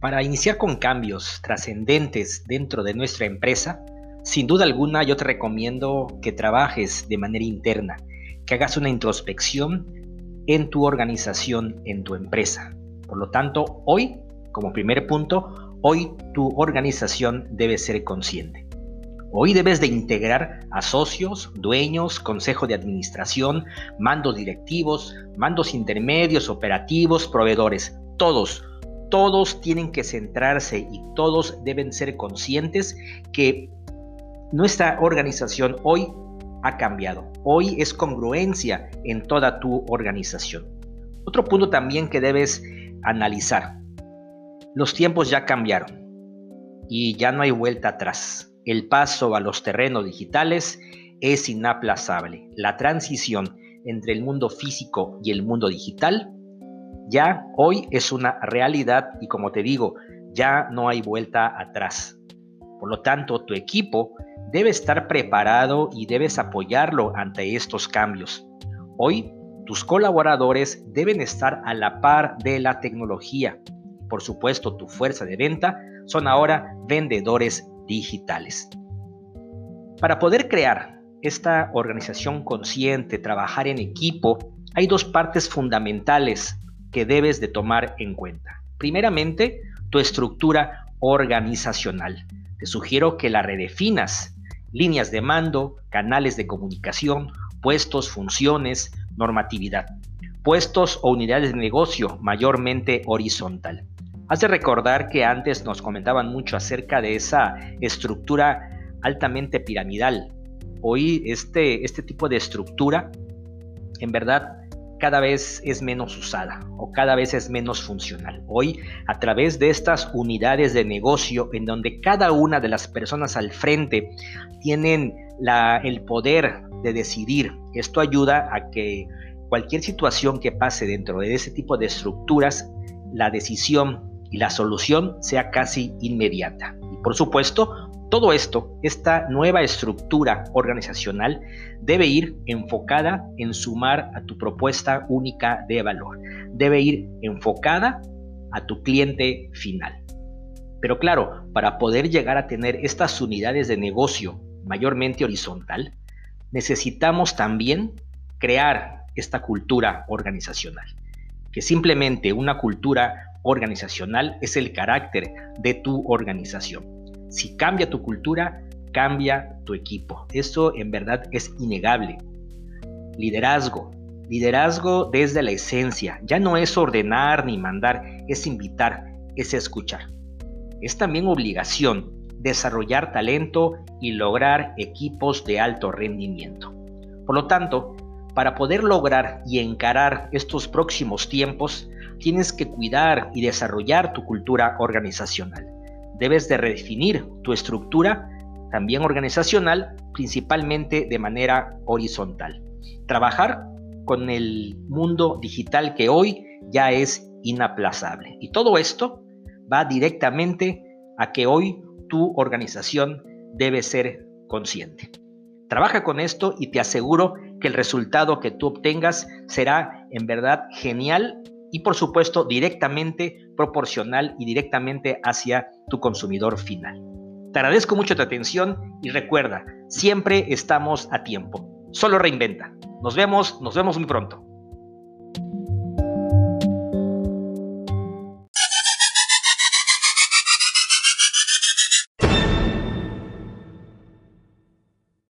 Para iniciar con cambios trascendentes dentro de nuestra empresa, sin duda alguna yo te recomiendo que trabajes de manera interna, que hagas una introspección en tu organización, en tu empresa. Por lo tanto, hoy, como primer punto, hoy tu organización debe ser consciente. Hoy debes de integrar a socios, dueños, consejo de administración, mandos directivos, mandos intermedios, operativos, proveedores, todos todos tienen que centrarse y todos deben ser conscientes que nuestra organización hoy ha cambiado. Hoy es congruencia en toda tu organización. Otro punto también que debes analizar. Los tiempos ya cambiaron y ya no hay vuelta atrás. El paso a los terrenos digitales es inaplazable. La transición entre el mundo físico y el mundo digital ya hoy es una realidad y como te digo, ya no hay vuelta atrás. Por lo tanto, tu equipo debe estar preparado y debes apoyarlo ante estos cambios. Hoy, tus colaboradores deben estar a la par de la tecnología. Por supuesto, tu fuerza de venta son ahora vendedores digitales. Para poder crear esta organización consciente, trabajar en equipo, hay dos partes fundamentales que debes de tomar en cuenta. Primeramente, tu estructura organizacional. Te sugiero que la redefinas. Líneas de mando, canales de comunicación, puestos, funciones, normatividad. Puestos o unidades de negocio mayormente horizontal. Has de recordar que antes nos comentaban mucho acerca de esa estructura altamente piramidal. Hoy este, este tipo de estructura en verdad cada vez es menos usada o cada vez es menos funcional. Hoy, a través de estas unidades de negocio en donde cada una de las personas al frente tienen el poder de decidir, esto ayuda a que cualquier situación que pase dentro de ese tipo de estructuras, la decisión y la solución sea casi inmediata. Y por supuesto, todo esto, esta nueva estructura organizacional debe ir enfocada en sumar a tu propuesta única de valor. Debe ir enfocada a tu cliente final. Pero claro, para poder llegar a tener estas unidades de negocio mayormente horizontal, necesitamos también crear esta cultura organizacional. Que simplemente una cultura organizacional es el carácter de tu organización si cambia tu cultura, cambia tu equipo. Esto en verdad es innegable. Liderazgo. Liderazgo desde la esencia. Ya no es ordenar ni mandar, es invitar, es escuchar. Es también obligación desarrollar talento y lograr equipos de alto rendimiento. Por lo tanto, para poder lograr y encarar estos próximos tiempos, tienes que cuidar y desarrollar tu cultura organizacional debes de redefinir tu estructura también organizacional, principalmente de manera horizontal. Trabajar con el mundo digital que hoy ya es inaplazable. Y todo esto va directamente a que hoy tu organización debe ser consciente. Trabaja con esto y te aseguro que el resultado que tú obtengas será en verdad genial y por supuesto directamente proporcional y directamente hacia tu consumidor final. Te agradezco mucho tu atención y recuerda, siempre estamos a tiempo. Solo reinventa. Nos vemos, nos vemos muy pronto.